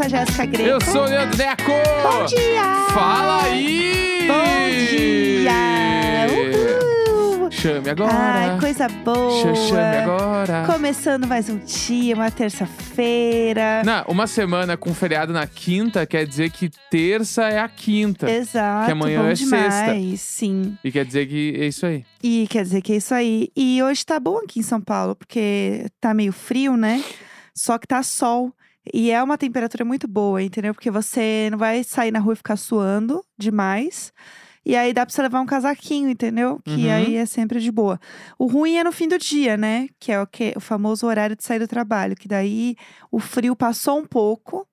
sou a Jéssica Greco. Eu sou o Leandro Neco! Bom dia! Fala aí! Bom dia! Uhul! Chame agora! Ai, coisa boa! Ch- Chame agora! Começando mais um dia, uma terça-feira. Não, uma semana com feriado na quinta quer dizer que terça é a quinta. Exato, Que amanhã bom é demais, sexta. sim. E quer dizer que é isso aí. E quer dizer que é isso aí. E hoje tá bom aqui em São Paulo, porque tá meio frio, né? Só que tá sol. E é uma temperatura muito boa, entendeu? Porque você não vai sair na rua e ficar suando demais. E aí dá pra você levar um casaquinho, entendeu? Que Uhum. aí é sempre de boa. O ruim é no fim do dia, né? Que é o, que, o famoso horário de sair do trabalho. Que daí o frio passou um pouco.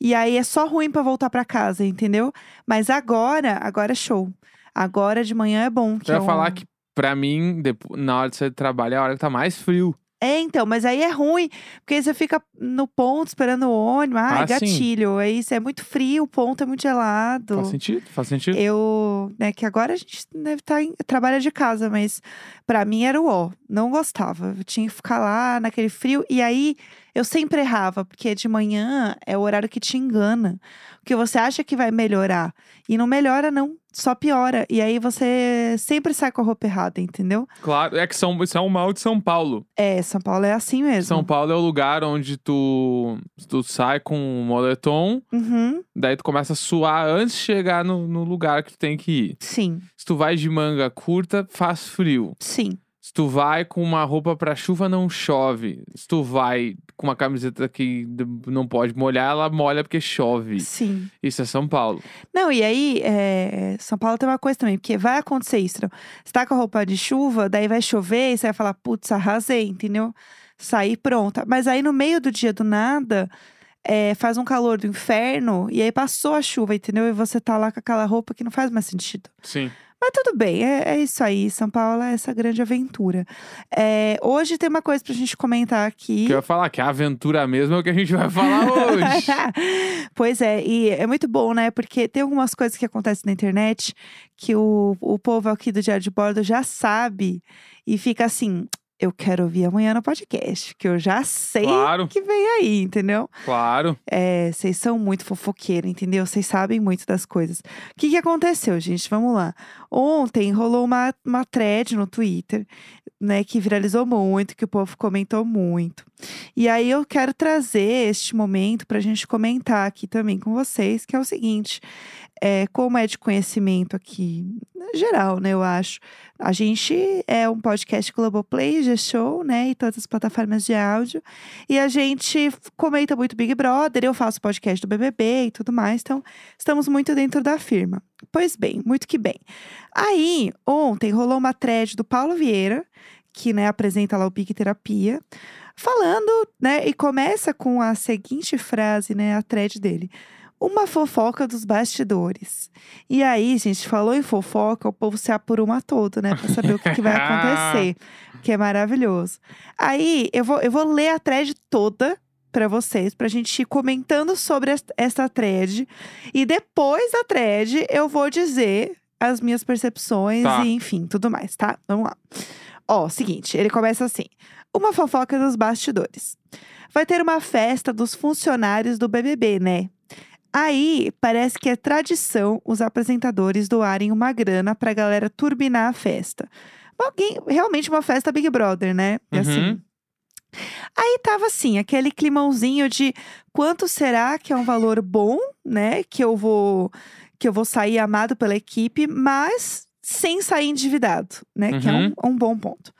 E aí é só ruim pra voltar pra casa, entendeu? Mas agora, agora é show. Agora de manhã é bom. Que Eu é ia um- falar que, pra mim, na hora de sair do trabalho, é a hora que tá mais frio. É, então, mas aí é ruim, porque aí você fica no ponto esperando o ônibus. Ai, Ah, sim. gatilho. Aí isso é muito frio, o ponto é muito gelado. Faz sentido? Faz sentido. Eu, né, que agora a gente deve estar em, trabalha de casa, mas pra mim era o ó. Não gostava. Eu tinha que ficar lá naquele frio. E aí eu sempre errava, porque de manhã é o horário que te engana. Porque você acha que vai melhorar. E não melhora, não. Só piora. E aí você sempre sai com a roupa errada, entendeu? Claro, é que são, isso é um mal de São Paulo. É, São Paulo é assim mesmo. São Paulo é o lugar onde tu, tu sai com um moletom, Uhum, daí tu começa a suar antes de chegar no, no lugar que tu tem que ir. sim, Se tu vai de manga curta, faz frio. sim. Se tu vai com uma roupa pra chuva, não chove. Se tu vai com uma camiseta que não pode molhar, ela molha porque chove. Sim. Isso é São Paulo. Não, e aí, é, São Paulo tem uma coisa também, porque vai acontecer isso. não? Você tá com a roupa de chuva, daí vai chover, e você vai falar, putz, arrasei, entendeu? Saí pronta. Mas aí no meio do dia do nada, é, faz um calor do inferno, e aí passou a chuva, entendeu? E você tá lá com aquela roupa que não faz mais sentido. Sim. Mas tudo bem, é, é isso aí. São Paulo é essa grande aventura. É, hoje tem uma coisa pra gente comentar aqui. Que eu ia falar, que a aventura mesmo é o que a gente vai falar hoje. pois é, e é muito bom, né? Porque tem algumas coisas que acontecem na internet que o, o povo aqui do Diário de Bordo já sabe e fica assim. Eu quero ouvir amanhã no podcast, que eu já sei Claro. que vem aí, entendeu? claro. É, vocês são muito fofoqueiros, entendeu? Vocês sabem muito das coisas. O que, que aconteceu, gente? Vamos lá. Ontem rolou uma, uma thread no Twitter, né, que viralizou muito, que o povo comentou muito. E aí eu quero trazer este momento pra gente comentar aqui também com vocês, que é o seguinte: é, como é de conhecimento aqui, geral, né, eu acho. A gente é um podcast Globoplay, G-Show, né, e todas as plataformas de áudio. E a gente comenta muito Big Brother, eu faço podcast do BBB e tudo mais, então estamos muito dentro da firma. Pois bem, muito que bem. Aí, ontem rolou uma thread do Paulo Vieira, que né, apresenta lá o Big Terapia, falando, né, e começa com a seguinte frase, né, a thread dele. Uma fofoca dos bastidores. E aí, gente, falou em fofoca, o povo se apuruma todo, né? Pra saber o que, que vai acontecer. Que é maravilhoso. Aí, eu vou, eu vou ler a thread toda pra vocês, pra gente ir comentando sobre es- essa thread. E depois da thread, eu vou dizer as minhas percepções Tá. e, enfim, tudo mais, tá? Vamos lá. Ó, seguinte, ele começa assim. Uma fofoca dos bastidores. Vai ter uma festa dos funcionários do BBB, né? Aí, parece que é tradição os apresentadores doarem uma grana pra galera turbinar a festa. Alguém, realmente uma festa Big Brother, né? Assim. Uhum. Aí tava assim, aquele climãozinho de quanto será que é um valor bom, né? Que eu vou que eu vou sair amado pela equipe, mas sem sair endividado, né? Que é um, um bom ponto.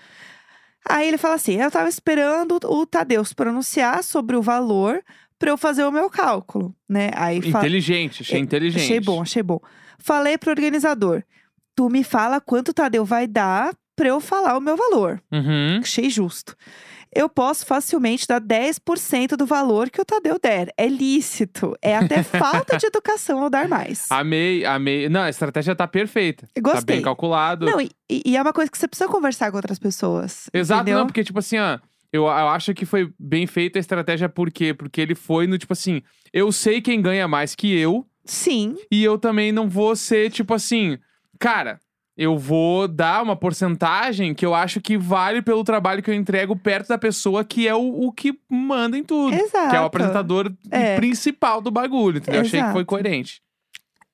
Aí ele fala assim: eu tava esperando o Tadeu se pronunciar sobre o valor pra eu fazer o meu cálculo, né? Aí Inteligente, achei É, inteligente. Achei bom, achei bom. Falei pro organizador: tu me fala quanto o Tadeu vai dar pra eu falar o meu valor. Uhum. Achei justo. Eu posso facilmente dar 10% do valor que o Tadeu der. É lícito. É até falta de educação eu dar mais. Amei, amei. Não, a estratégia tá perfeita. Tá Gostei. bem calculado. Não, e, e é uma coisa que você precisa conversar com outras pessoas. Exato, entendeu? não, porque, tipo assim, ó, eu, eu acho que foi bem feita a estratégia, por quê? Porque ele foi no, tipo assim, eu sei quem ganha mais que eu, Sim, e eu também não vou ser, tipo assim, cara, eu vou dar uma porcentagem que eu acho que vale pelo trabalho que eu entrego perto da pessoa que é o, o que manda em tudo. Que é o Exato. apresentador É. principal do bagulho, entendeu? Achei que foi Exato. coerente.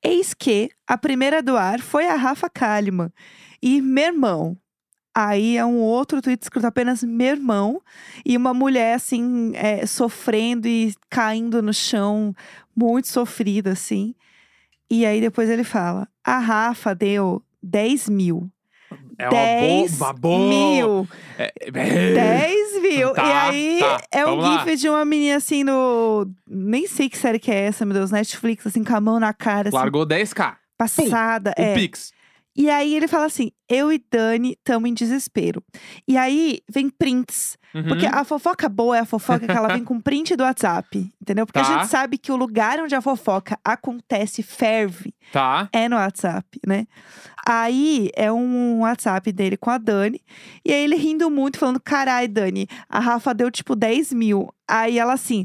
Eis que a primeira a doar foi a Rafa Kalimann. E meu irmão. Aí é um outro tweet escrito apenas meu irmão. E uma mulher, assim, é, sofrendo e caindo no chão, muito sofrida, assim. E aí depois ele fala: a Rafa deu 10 mil. É 10 uma boa. mil. É, é, 10 mil. e Tá, aí tá, é um lá. gif de uma menina assim no. Nem sei que série que é essa, meu Deus. Netflix, assim, com a mão na cara, assim, Largou 10k. passada. O é. Pix. E aí ele fala assim: eu e Dani estamos em desespero. E aí vem prints. Uhum. Porque a fofoca boa é a fofoca que ela vem com print do WhatsApp. Entendeu? Porque a Tá. gente sabe que o lugar onde a fofoca acontece, ferve, Tá. é no WhatsApp, né? Aí é um WhatsApp dele com a Dani. E aí ele rindo muito, falando: carai, Dani, a Rafa deu tipo 10 mil. Aí ela assim.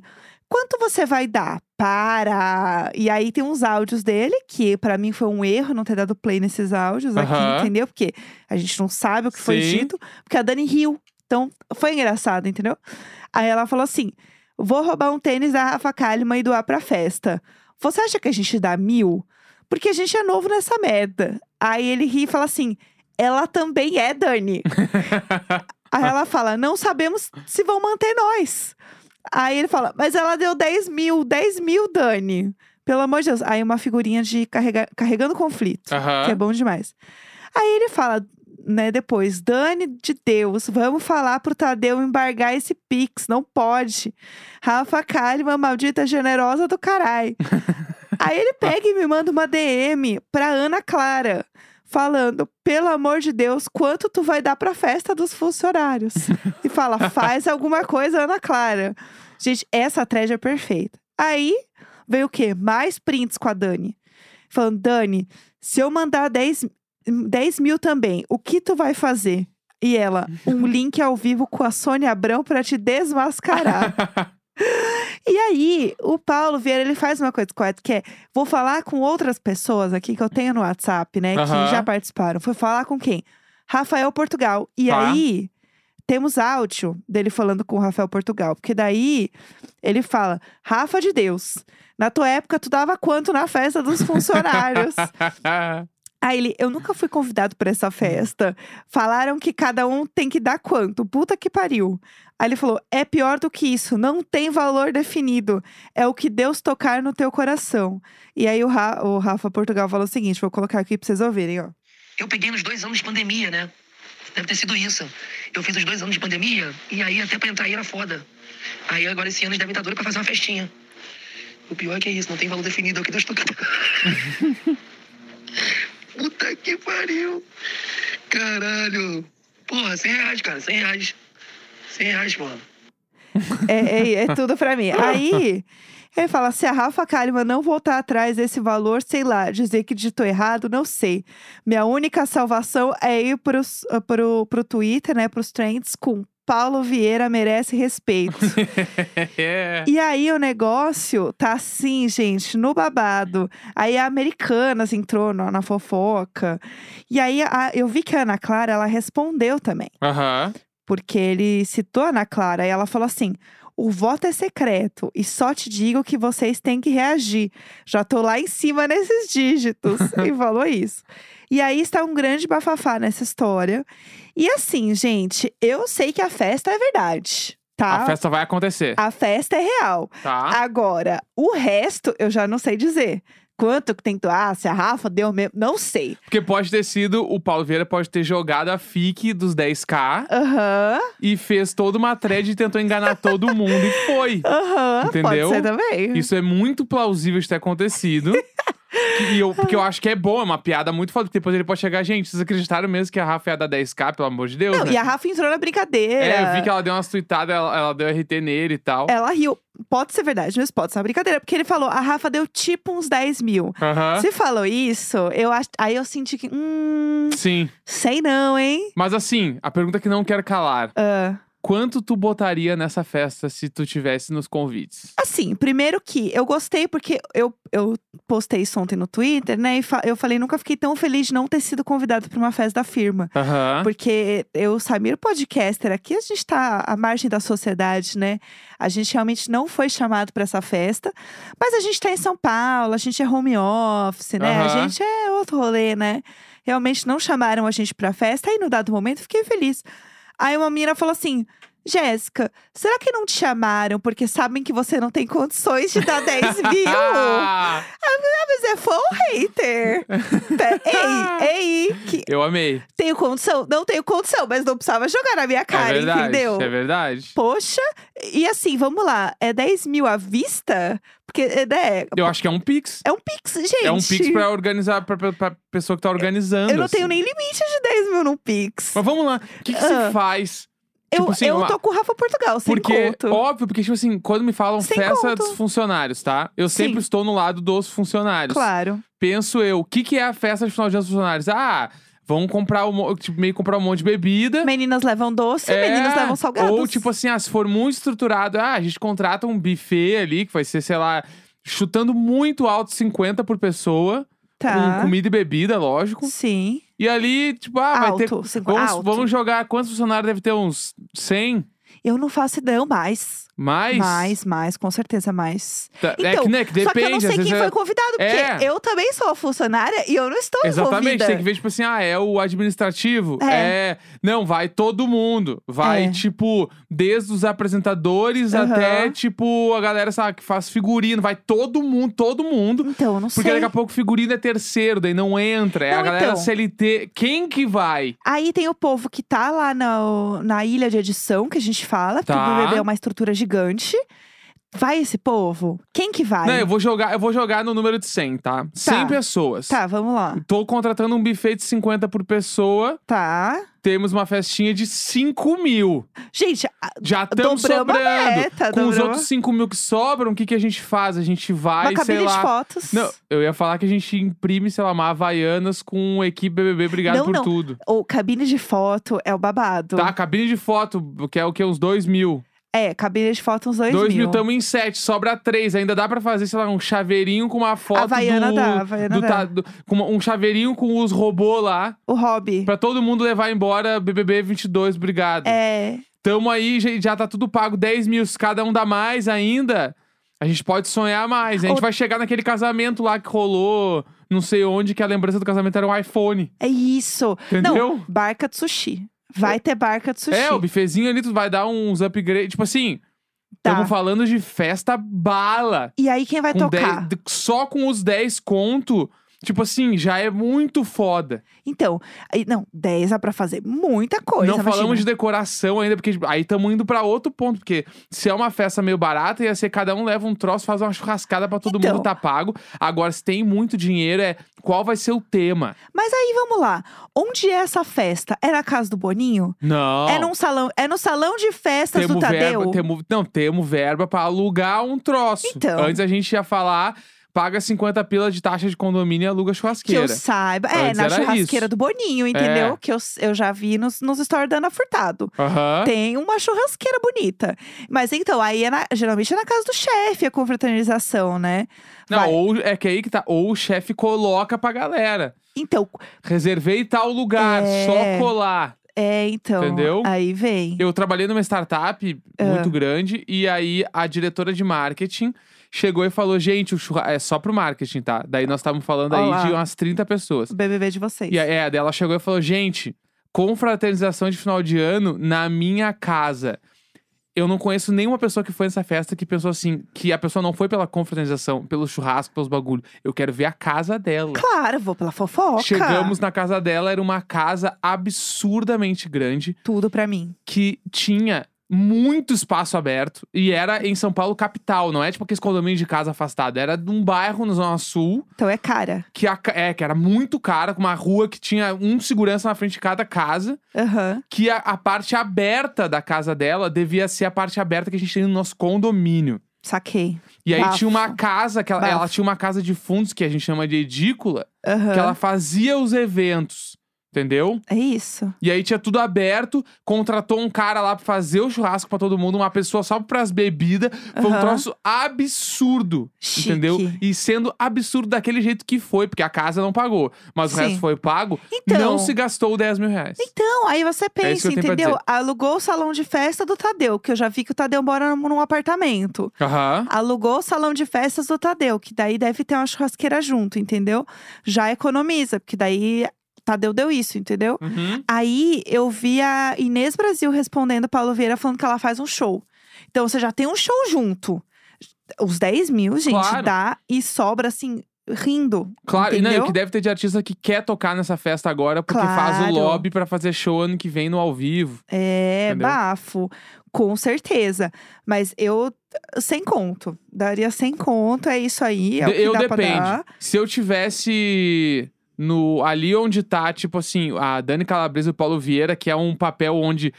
Quanto você vai dar? Para! E aí tem uns áudios dele, que pra mim foi um erro não ter dado play nesses áudios aqui, entendeu? Porque a gente não sabe o que foi Sim. dito, porque a Dani riu. Então, foi engraçado, entendeu? Aí ela falou assim: vou roubar um tênis da Rafa Kalimann e doar pra festa. Você acha que a gente dá mil? Porque a gente é novo nessa merda. Aí ele ri e fala assim: ela também é, Dani. Aí ela fala: não sabemos se vão manter nós. Aí ele fala: mas ela deu 10 mil, 10 mil, Dani. Pelo amor de Deus. Aí uma figurinha de carrega- carregando conflito, Aham. que é bom demais. Aí ele fala, né, depois: Dani de Deus, vamos falar pro Tadeu embargar esse Pix, não pode. Rafa Kalimann, maldita generosa do caralho. Aí ele pega e me manda uma DM pra Ana Clara, falando: pelo amor de Deus, quanto tu vai dar pra festa dos funcionários? e fala: faz alguma coisa, Ana Clara. Gente, essa thread é perfeita. Aí veio o quê? Mais prints com a Dani. Falando: Dani, se eu mandar 10, 10 mil também, o que tu vai fazer? E ela, um link ao vivo com a Sônia Abrão pra te desmascarar. E aí, o Paulo Vieira, ele faz uma coisa correta, que é... Vou falar com outras pessoas aqui que eu tenho no WhatsApp, né? Aham. Que já participaram. Foi falar com quem? Rafael Portugal. E Tá. aí, temos áudio dele falando com o Rafael Portugal. Porque daí, ele fala... Rafa de Deus, na tua época, tu dava quanto na festa dos funcionários? Aí ele, eu nunca fui convidado pra essa festa. Falaram que cada um tem que dar quanto? Puta que pariu. Aí ele falou: é pior do que isso, não tem valor definido. É o que Deus tocar no teu coração. E aí o, Ra- o Rafa Portugal falou o seguinte: vou colocar aqui pra vocês ouvirem, ó. Eu peguei nos dois anos de pandemia, né? Deve ter sido isso. Eu fiz os dois anos de pandemia e aí até pra entrar aí era foda. Aí agora esse ano eles devem estar doidos pra fazer uma festinha. O pior é que é isso, não tem valor definido, é o que Deus toca. Puta que pariu. Caralho. Porra, 100 reais, cara, 100 reais. 100 reais, porra. É, é, é tudo pra mim. Aí ele fala: se a Rafa Kalimann não voltar atrás desse valor, sei lá, dizer que digitou errado, não sei. Minha única salvação é ir pros, uh, pro, pro Twitter, né, pros trends com Paulo Vieira merece respeito. é. E aí o negócio tá assim, gente, no babado. Aí a Americanas entrou na, na fofoca. E aí a- eu vi que a Ana Clara, ela respondeu também. Aham. Porque ele citou a Ana Clara e ela falou assim: o voto é secreto e só te digo que vocês têm que reagir. Já tô lá em cima nesses dígitos. e falou isso. E aí está um grande bafafá nessa história. E assim, gente, eu sei que a festa é verdade, tá? A festa vai acontecer. A festa é real. Tá? Agora, o resto eu já não sei dizer. Quanto que que doar? Se a Rafa deu mesmo? Não sei. Porque pode ter sido, o Paulo Vieira pode ter jogado a FIC dos 10k Aham, e fez toda uma thread e tentou enganar todo mundo e foi. aham. Pode Entendeu? ser também. Isso é muito plausível de ter acontecido. E eu, porque eu acho que é bom, é uma piada muito foda. porque Depois ele pode chegar, gente, vocês acreditaram mesmo que a Rafa ia dar 10k, pelo amor de Deus? Não, né? e a Rafa entrou na brincadeira. É, eu vi que ela deu umas tweetadas, ela, ela deu RT nele e tal. Ela riu. Pode ser verdade, mas pode ser uma brincadeira. Porque ele falou, a Rafa deu tipo uns 10 mil. Aham. Se falou isso, eu acho. Aí eu senti que. Hum. Sim. Sei não, hein? Mas assim, a pergunta que não quero calar. Ah, quanto tu botaria nessa festa se tu tivesse nos convites? Assim, primeiro que eu gostei porque eu, eu postei isso ontem no Twitter, né? E fa- eu falei, nunca fiquei tão feliz de não ter sido convidado para uma festa da firma. Porque eu, Samir, podcaster, aqui a gente tá à margem da sociedade, né? A gente realmente não foi chamado para essa festa. Mas a gente tá em São Paulo, a gente é home office, né? A gente é outro rolê, né? Realmente não chamaram a gente pra festa. Aí, no dado momento, fiquei feliz. Aí uma menina falou assim. Jéssica, será que não te chamaram porque sabem que você não tem condições de dar 10 mil? Ah, Mas é fã ou hater? Ei, ei, que eu amei. tenho condição? Não tenho condição, mas não precisava jogar na minha cara, é verdade. entendeu? É verdade. Poxa, e assim, vamos lá, é 10 mil à vista? Porque, é, né, Eu acho que é um Pix. é um pix, gente. É um Pix pra organizar, pra, pra, pra pessoa que tá organizando. Eu não assim. tenho nem limite de 10 mil no pix. Mas vamos lá. O que, que Ah. se faz? Eu, tipo assim, eu uma- tô com o Rafa Portugal, sem Porque, conto. óbvio, porque, tipo assim, quando me falam Sem festa conto. dos funcionários, tá? Eu Sim. sempre estou no lado dos funcionários. Claro. Penso eu, o que, que é a festa de final de ano dos funcionários? Ah, vão comprar um, tipo, meio comprar um monte de bebida. Meninas levam doce, É, meninos levam salgados. Ou, tipo assim, ah, se for muito estruturado, ah, a gente contrata um buffet ali, que vai ser, sei lá, chutando muito alto 50 por pessoa. tá. Com comida e bebida, lógico. Sim. E ali, tipo, ah, vai ter. Alto, cinco- Vamos, alto. vamos jogar. Quantos funcionários deve ter? Uns 100? Eu não faço ideia, mais. Mais? Mais, mais, com certeza mais. Tá, é Então, que, né, que depende. Só que eu não sei quem é- foi convidado, porque É. eu também sou funcionária e eu não estou Exatamente, envolvida. tem que ver, tipo assim, ah, é o administrativo. É. Não, vai todo mundo. Vai, É. tipo, desde os apresentadores Aham. até, tipo, a galera, sabe, que faz figurino. Vai todo mundo, todo mundo. Então, eu não Porque sei. daqui a pouco figurino é terceiro, daí não entra. É Não, a galera então. CLT. Quem que vai? Aí tem o povo que tá lá na, na ilha de edição, que a gente fala, porque Tá. o BBB é uma estrutura gigante. Vai esse povo? Quem que vai? Não, eu vou jogar, eu vou jogar no número de 100, tá? 100 pessoas. Tá, vamos lá. Tô contratando um buffet de 50 por pessoa. Tá. Temos uma festinha de 5 mil. Gente, a- Já estamos Dobramos a sobrando. meta, Com os dobramos. outros 5 mil que sobram, o que, que a gente faz? A gente vai, uma sei cabine lá. de fotos. Não, eu ia falar que a gente imprime, sei lá, uma Havaianas com equipe BBB. Obrigado Não, por não. tudo. Ou cabine de foto é o babado. Tá, cabine de foto, que é o que? Uns 2 mil. É, cabine de foto uns dois, 2 mil. mil, tamo em 7, sobra 3. Ainda dá pra fazer, sei lá, um chaveirinho com uma foto Havaiana do... dá, Havaiana do dá. do- com um chaveirinho com os robôs lá. O hobby. Pra todo mundo levar embora BBB 22, obrigado. É. Tamo aí, já, já tá tudo pago 10 mil. Se cada um dá mais ainda, a gente pode sonhar mais. A gente Ou- vai chegar naquele casamento lá que rolou, não sei onde, que a lembrança do casamento era um iPhone. É isso. Entendeu? Não, barca de sushi. Vai ter barca de sushi. É, o bifezinho ali, tu vai dar uns upgrades. Tipo assim, Tá. estamos falando de festa bala. E aí quem vai Com tocar? 10 só com os 10 conto, tipo assim, já é muito foda. Então, aí, não, 10 é pra fazer muita coisa. não falamos de decoração ainda, porque tipo, aí estamos indo pra outro ponto. Porque se é uma festa meio barata, ia ser cada um leva um troço, faz uma churrascada pra todo Então. mundo tá pago. Agora, se tem muito dinheiro, é qual vai ser o tema? Mas aí vamos lá. Onde é essa festa? É na casa do Boninho? Não. É num salão, é no salão de festas do Tadeu? verba, temos, não, temos verba pra alugar um troço. Então. Antes a gente ia falar, paga 50 pila de taxa de condomínio e aluga Que churrasqueira. eu saiba. É, Antes na churrasqueira isso. do Boninho, entendeu? É. Que eu, eu já vi nos, nos stories da Ana Furtado. Tem uma churrasqueira bonita. Mas então, aí é na- geralmente é na casa do chefe a confraternização, né? Não, Vai- ou é que aí que tá. Ou o chefe coloca pra galera. Então, Reservei tal lugar, É. só colar. é, então. Entendeu? Aí vem. Eu trabalhei numa startup Ah. muito grande e aí a diretora de marketing chegou e falou: gente, o churra... é só pro marketing, tá? Daí nós estávamos falando aí Olá. de umas 30 pessoas. O BBB de vocês. E aí, é, daí ela chegou e falou: gente, confraternização de final de ano na minha casa. Eu não conheço nenhuma pessoa que foi nessa festa que pensou assim, que a pessoa não foi pela confraternização, pelo churrasco, pelos bagulho. Eu quero ver a casa dela. Claro, vou pela fofoca. Chegamos na casa dela, era uma casa absurdamente grande Tudo pra mim. que tinha muito espaço aberto e era em São Paulo capital, não é tipo aqueles condomínios de casa afastado, era de um bairro no Zona Sul Então é cara. que, a é, que era muito cara, com uma rua que tinha um segurança na frente de cada casa, Aham. que a, a parte aberta da casa dela devia ser a parte aberta que a gente tem no nosso condomínio. Saquei. E aí Bafo. tinha uma casa, que ela, ela tinha uma casa de fundos que a gente chama de edícula, Aham. que ela fazia os eventos. Entendeu? É isso. E aí tinha tudo aberto, contratou um cara lá pra fazer o churrasco pra todo mundo, uma pessoa só pras bebidas. Foi um Aham. troço absurdo. Chique. Entendeu? E sendo absurdo daquele jeito que foi, porque a casa não pagou. Mas o Sim. resto foi pago, Então- não se gastou 10 mil reais. Então, aí você É isso pensa, que eu tenho pra entendeu? Alugou o salão de festa do Tadeu, que eu já vi que o Tadeu mora num num apartamento. Aham. Alugou o salão de festas do Tadeu, que daí deve ter uma churrasqueira junto, entendeu? Já economiza, porque daí Tadeu deu isso, entendeu? Uhum. Aí eu vi a Inês Brasil respondendo a Paulo Vieira falando que ela faz um show. Então você já tem um show junto. Os 10 mil, gente, Claro. dá e sobra assim, rindo. Claro, e não, e entendeu? o que deve ter de artista que quer tocar nessa festa agora, porque faz o Claro. lobby pra fazer show ano que vem no ao vivo. É, Entendeu? bafo. Com certeza. Mas eu, sem conto. Daria sem conto, é isso aí. É o De- que eu depende. Se eu tivesse no ali onde tá, tipo assim, a Dani Calabresa e o Paulo Vieira, que é um papel onde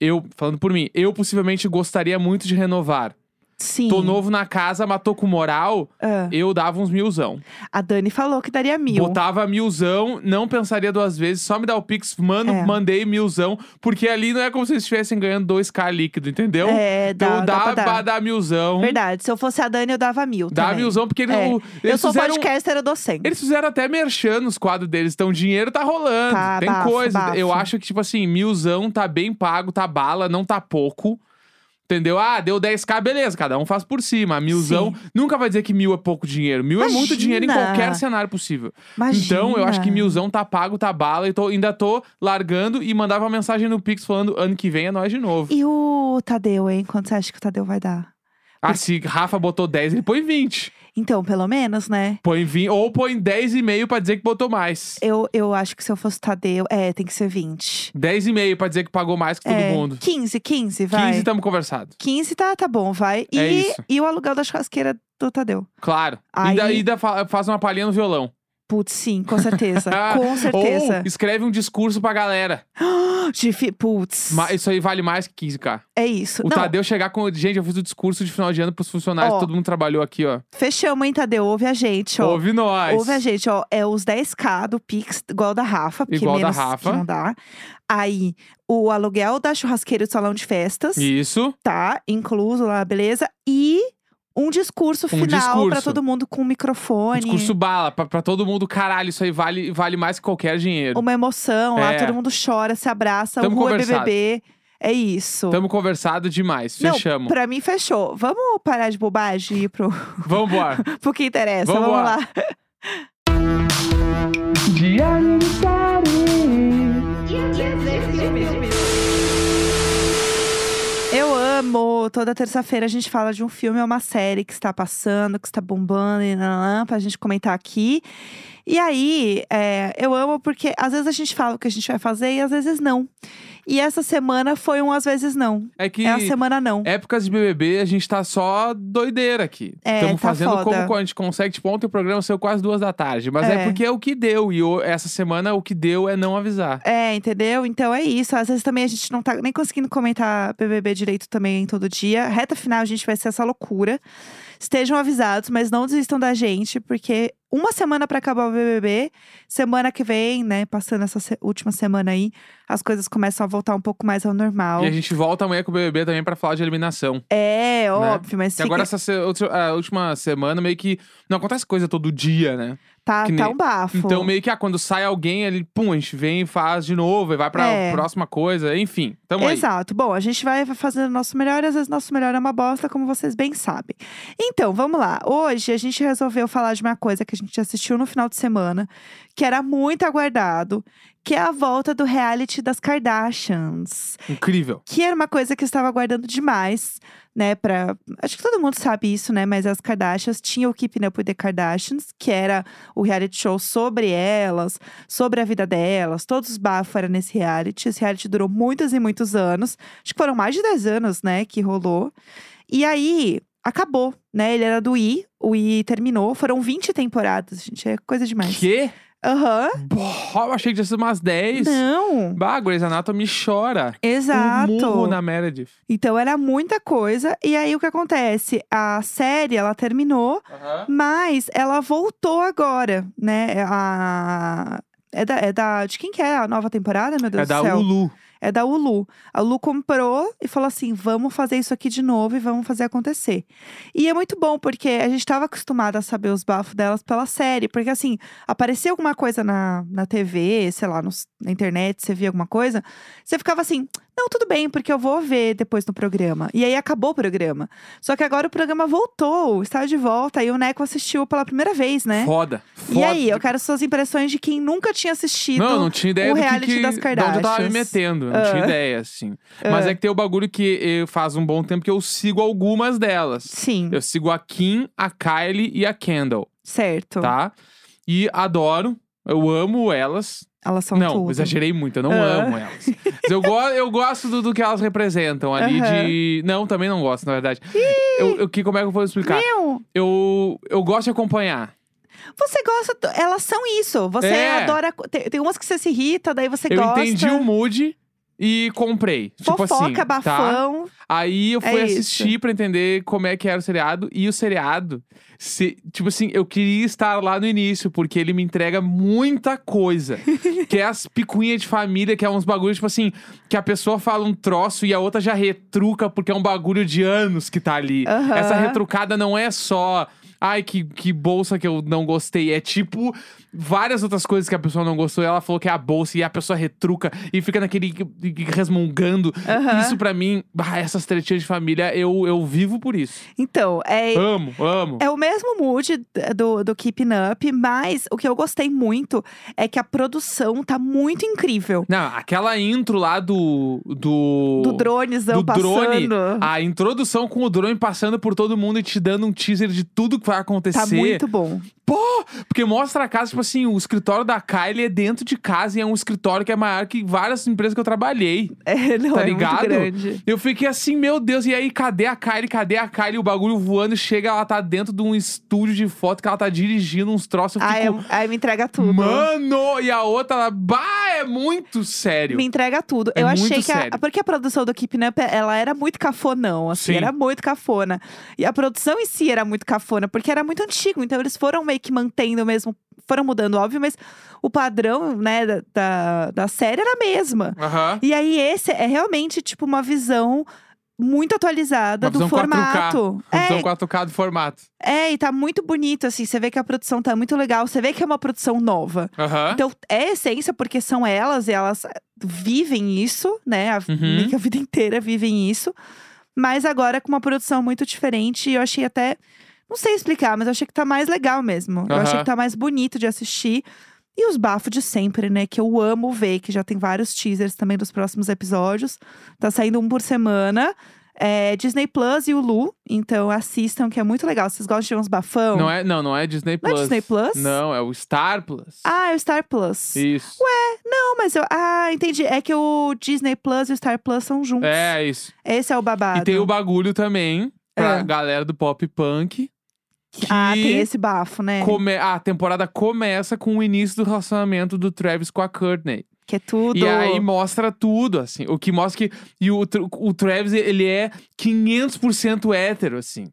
eu, falando por mim, eu possivelmente gostaria muito de renovar. Sim. Tô novo na casa, mas tô com moral, Ah, eu dava uns milzão. a Dani falou que daria mil. Botava milzão, não pensaria duas vezes, só me dá o Pix, mano, É. mandei milzão, porque ali não é como se eles estivessem ganhando 2k líquido, entendeu? É, dá, então dá dá, pra dar. pra dar milzão. Verdade. Se eu fosse a Dani, eu dava mil. Dá também. milzão, porque eles, É. o- Eu eles sou fizeram... podcaster, eu dou 100. Eles fizeram até merchan nos quadros deles, então o dinheiro tá rolando. Tá, tem bafo, coisa. bafo. Eu acho que, tipo assim, milzão tá bem pago, tá bala, não tá pouco. Entendeu? Ah, deu 10k, beleza, cada um faz por cima. Milzão Sim. nunca vai dizer que mil é pouco dinheiro. Mil é muito Imagina. dinheiro em qualquer cenário possível. Imagina. Então, eu acho que milzão tá pago, tá bala. E tô- ainda tô largando e mandava uma mensagem no Pix falando ano que vem é nós de novo. E o Tadeu, hein? Quanto você acha que o Tadeu vai dar? Ah, se Rafa botou 10, ele põe 20. Então, pelo menos, né? Põe 20 ou põe 10,5 pra dizer que botou mais. Eu, eu acho que se eu fosse Tadeu, é, tem que ser 20. 10,5 pra dizer que pagou mais que todo é, mundo. 15, 15, vai. 15 tamo conversado. 15 tá, tá bom, vai. E, É e o aluguel da churrasqueira do Tadeu. Claro. Aí- Ainda, ainda fa- faz uma palhinha no violão. Putz, sim, com certeza. com certeza. Ou escreve um discurso pra galera. Difi- Putz, Ma- Isso aí vale mais que 15k. é isso. O Não, Tadeu chegar com. Gente, eu fiz o discurso de final de ano pros funcionários, Ó. todo mundo trabalhou aqui, ó. fechamos, hein, Tadeu? Ouve a gente, ó. Ouve nós. Ouve a gente, ó. É os 10k do Pix, igual da Rafa, porque Igual da menos Rafa. que não dá. Aí, o aluguel da churrasqueira e do salão de festas, Isso. tá? Incluso lá, beleza? E um discurso final pra discurso. todo mundo com Um microfone. discurso bala, pra, pra todo mundo, caralho, isso aí vale, vale mais que qualquer dinheiro. Uma emoção lá, É. todo mundo chora, se abraça, Tamo o Rua conversado. BBB. É isso. Tamo conversado demais. Não, Fechamos. pra mim fechou. Vamos parar de bobagem e ir pro, Vambora. pro que interessa. Vamos Vamos, lá. lá. De Eu amo. Toda terça-feira a gente fala de um filme ou uma série que está passando, que está bombando, e nananã, pra gente comentar aqui. E aí, é, eu amo porque às vezes a gente fala o que a gente vai fazer e às vezes não. E essa semana foi um às vezes não. É que É a semana não. épocas de BBB, a gente tá só doideira aqui. É, Estamos tá fazendo foda. como a gente consegue. Tipo, ontem o programa saiu quase duas da tarde. Mas é, É. porque é o que deu. E essa semana o que deu é não avisar. É, entendeu? Então é isso. Às vezes também a gente não tá nem conseguindo comentar BBB direito também todo dia. Reta final a gente vai ser essa loucura. Estejam avisados, mas não desistam da gente, porque uma semana pra acabar o BBB, semana que vem, né, passando essa se- última semana aí, as coisas começam a voltar um pouco mais ao normal. E a gente volta amanhã com o BBB também pra falar de eliminação. É, óbvio, mas E fica... agora, essa se- a última semana, meio que. Não acontece coisa todo dia, né? Tá, nem- tá um bafo. Então, meio que, ah, quando sai alguém, ele, pum, a gente vem e faz de novo, e vai pra É. próxima coisa. Enfim, tamo aí. Exato. Bom, a gente vai fazendo o nosso melhor, e às vezes nosso melhor é uma bosta, como vocês bem sabem. Então, vamos lá. Hoje a gente resolveu falar de uma coisa que a gente assistiu no final de semana, que era muito aguardado, que é a volta do reality das Kardashians. Incrível. Que era uma coisa que eu estava aguardando demais, né? Pra... Acho que todo mundo sabe isso, né? Mas as Kardashians tinham o Keeping Up with the Kardashians, que era o reality show sobre elas, sobre a vida delas. Todos os bafos eram nesse reality. Esse reality durou muitos e muitos anos. Acho que foram mais de 10 anos, né? Que rolou. E aí, acabou, né? Ele era do I, o I terminou. Foram 20 temporadas, gente. É coisa demais. Aham. Eu achei que tinha sido umas 10. Não. Bah, Grey's Anatomy chora. Exato. Um murro na Meredith. Então era muita coisa. E aí o que acontece? A série, ela terminou, mas ela voltou agora, né? A... É da, é da. De quem que é a nova temporada, meu Deus É do da céu? Hulu. É da Hulu. A Hulu comprou e falou assim: vamos fazer isso aqui de novo e vamos fazer acontecer. E é muito bom, porque a gente estava acostumada a saber os bafos delas pela série. Porque assim, aparecia alguma coisa na, na TV, sei lá, nos- na internet, você via alguma coisa, você ficava assim. Não, tudo bem, porque eu vou ver depois no programa. E aí acabou o programa. Só que agora o programa voltou, está de volta, e o Neco assistiu pela primeira vez, né? Foda. E Foda. aí, eu quero suas impressões de quem nunca tinha assistido. Não, não tinha ideia o do que, reality que das de onde eu tava me Kardashians. metendo. Não Ah. tinha ideia, assim. Mas Ah. é que tem o bagulho que faz um bom tempo que eu sigo algumas delas. Sim, Eu sigo a Kim, a Kylie e a Kendall, certo. tá? E adoro. Eu amo elas. Elas são não, tudo. exagerei muito, eu não Ah. amo elas. Mas eu, go eu gosto do, do que elas representam ali de. Não, também não gosto, na verdade. Eu, eu, que, como é que eu vou explicar? Meu, Eu, eu gosto de acompanhar. você gosta. Elas são isso. Você É. adora. Tem, tem umas que você se irrita, daí você eu gosta. entendi o mood e comprei. tipo Fofoca, assim. Tá? bafão. Aí eu fui É assistir isso. pra entender como é que era o seriado. E o seriado, se- tipo assim, eu queria estar lá no início, porque ele me entrega muita coisa. que é as picuinhas de família, que é uns bagulhos, tipo assim, que a pessoa fala um troço e a outra já retruca, porque é um bagulho de anos que tá ali. Aham. Essa retrucada não é só. Ai, que, que bolsa que eu não gostei. É tipo várias outras coisas que a pessoa não gostou. E ela falou que é a bolsa e a pessoa retruca e fica naquele resmungando. Aham. Isso pra mim, essas tretinhas de família, eu, eu vivo por isso. Então, é. Amo, amo. É o mesmo mood do, do Keeping Up, mas o que eu gostei muito é que a produção tá muito incrível. Não, aquela intro lá do. Do, Do dronezão do drone, passando. A introdução com o drone passando por todo mundo e te dando um teaser de tudo que vai acontecer. Tá muito bom. Pô! Porque mostra a casa, tipo assim, o escritório da Kylie é dentro de casa e é um escritório que é maior que várias empresas que eu trabalhei. É, não, Tá é ligado? Eu fiquei assim, meu Deus, e aí, cadê a Kylie? Cadê a Kylie? O bagulho voando, chega, ela tá dentro de um estúdio de foto que ela tá dirigindo uns troços. Eu Aí, fico, aí me entrega tudo. mano! E a outra, ela, bah, é muito sério. Me entrega tudo. É eu achei que. A, porque a produção do Keeping Up, ela era muito cafonão, assim. Sim. Era muito cafona. E a produção em si era muito cafona, porque era muito antigo. Então eles foram meio que mantendo mesmo. Foram mudando, óbvio, mas o padrão, né, da, da, da série era a mesma. Aham. E aí, esse é realmente, tipo, uma visão muito atualizada Uma do 4K. formato. Uma É, visão 4K do formato. é, e tá muito bonito, assim. Você vê que a produção tá muito legal. Você vê que é uma produção nova. Aham. Então, é essência, porque são elas e elas vivem isso, né? A, Uhum. a vida inteira vivem isso. Mas agora com uma produção muito diferente. E eu achei até. Não sei explicar, mas eu achei que tá mais legal mesmo. Eu achei que tá mais bonito de assistir. E os bafos de sempre, né? Que eu amo ver, que já tem vários teasers também dos próximos episódios. Tá saindo um por semana. É Disney Plus e Hulu. Então assistam, que é muito legal. Vocês gostam de uns bafão? Não é, não, não é Disney Não é Plus. Disney Plus? Não, é o Star Plus. Ah, é o Star Plus. Isso. Não, mas eu. Ah, entendi. É que o Disney Plus e o Star Plus são juntos. É, isso. Esse é o babado. E tem o bagulho também, pra Ah. galera do pop punk. Que Ah, tem esse bafo, né? come- A temporada começa com o início do relacionamento do Travis com a Courtney. Que é tudo. E aí mostra tudo, assim. O que mostra que. E o, o Travis, ele é 500% hétero, assim.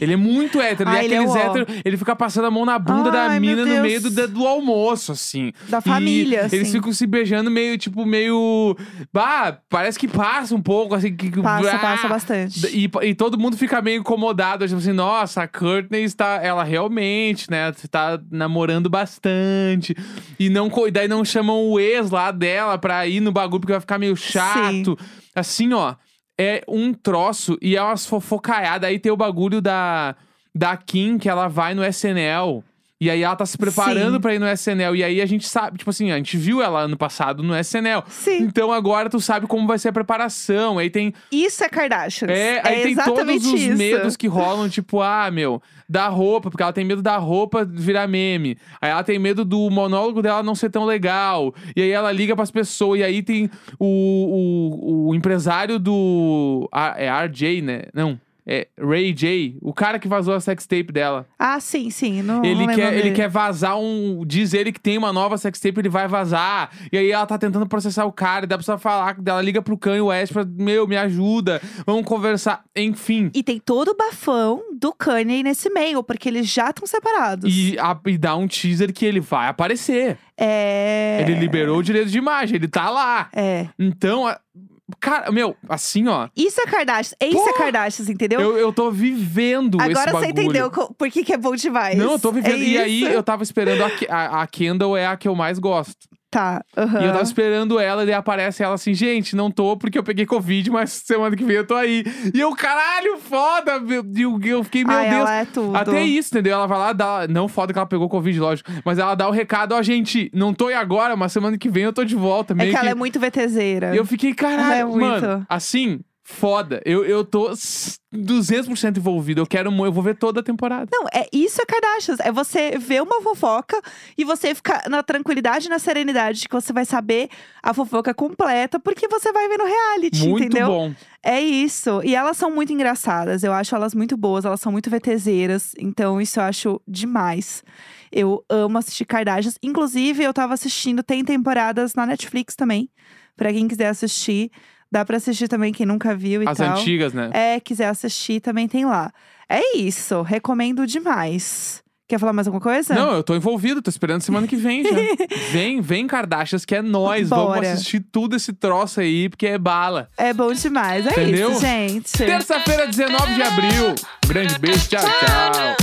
Ele é muito hétero. Ah, ele é ele é aqueles ó. héteros. Ele fica passando a mão na bunda da Ai, mina no meio do, do almoço, assim. Da família, E assim. Eles ficam se beijando meio, tipo, meio. Bah, parece que passa um pouco, assim. Que, Passa, bah. passa bastante. E, e todo mundo fica meio incomodado, tipo assim, nossa, a Courtney está, ela realmente, né, tá namorando bastante. E não, e daí não chamam o ex lá dela pra ir no bagulho porque vai ficar meio chato. Assim, ó, é um troço e é umas fofocaiadas. Aí tem o bagulho da, da Kim, que ela vai no SNL. E aí ela tá se preparando pra ir no SNL. E aí a gente sabe, tipo assim, a gente viu ela ano passado no SNL. Sim. Então agora tu sabe como vai ser a preparação. Aí tem Isso é Kardashians. é, aí tem exatamente todos os isso. medos que rolam, tipo, ah, meu, da roupa, porque ela tem medo da roupa virar meme. Aí ela tem medo do monólogo dela não ser tão legal. E aí ela liga pras pessoas, e aí tem o, o, o empresário do. É RJ, né? Não. É, Ray J, o cara que vazou a sextape dela. Ah, sim, sim. Não, Ele não quer, ele quer vazar um. Diz ele que tem uma nova sextape, ele vai vazar. E aí ela tá tentando processar o cara, e dá pra pessoa falar, ela liga pro Kanye West pra, meu, me ajuda, vamos conversar. Enfim. E tem todo o bafão do Kanye nesse meio, porque eles já estão separados. E, a- e dá um teaser que ele vai aparecer. É. Ele liberou o direito de imagem, ele tá lá. É. Então, a- cara, meu, assim, ó. Isso é Kardashian. Isso é! Kardashian, entendeu? Eu, eu tô vivendo Agora você entendeu por que, que é bom demais. Não, eu tô vivendo. É e aí eu tava esperando a, a, a Kendall é a que eu mais gosto. Tá. aham. E eu tava esperando ela, e aparece ela assim, gente, não tô porque eu peguei Covid, mas semana que vem eu tô aí. E eu, caralho, foda! meu- eu, eu fiquei, meu Ai, Deus. ela é tudo. Até isso, entendeu? Ela vai lá, dá. Não foda que ela pegou Covid, lógico. Mas ela dá o recado, ó, gente, não tô aí agora, mas semana que vem eu tô de volta. É Meio que que ela é muito VTZera. E eu fiquei, caralho, É muito. mano, assim, foda. Eu, eu tô s- 200% envolvido. Eu quero, eu vou ver toda a temporada. Não, é isso é Kardashians. É você ver uma fofoca e você ficar na tranquilidade e na serenidade de que você vai saber a fofoca completa, porque você vai ver no reality, Muito entendeu? bom. É isso. E elas são muito engraçadas. Eu acho elas muito boas, elas são muito VTZeras. Então, isso eu acho demais. Eu amo assistir Kardashians. Inclusive, eu tava assistindo, tem temporadas na Netflix também. Pra quem quiser assistir. Dá pra assistir também quem nunca viu e As tal. antigas, né? É, quiser assistir, também tem lá. É isso. Recomendo demais. Quer falar mais alguma coisa? Não, eu tô envolvido, tô esperando semana que vem já. vem, vem, Kardashians, que é nós. Vamos assistir tudo esse troço aí, porque é bala. É bom demais. É Entendeu? isso, gente. Terça-feira, 19 de abril. Um grande beijo, tchau, tchau.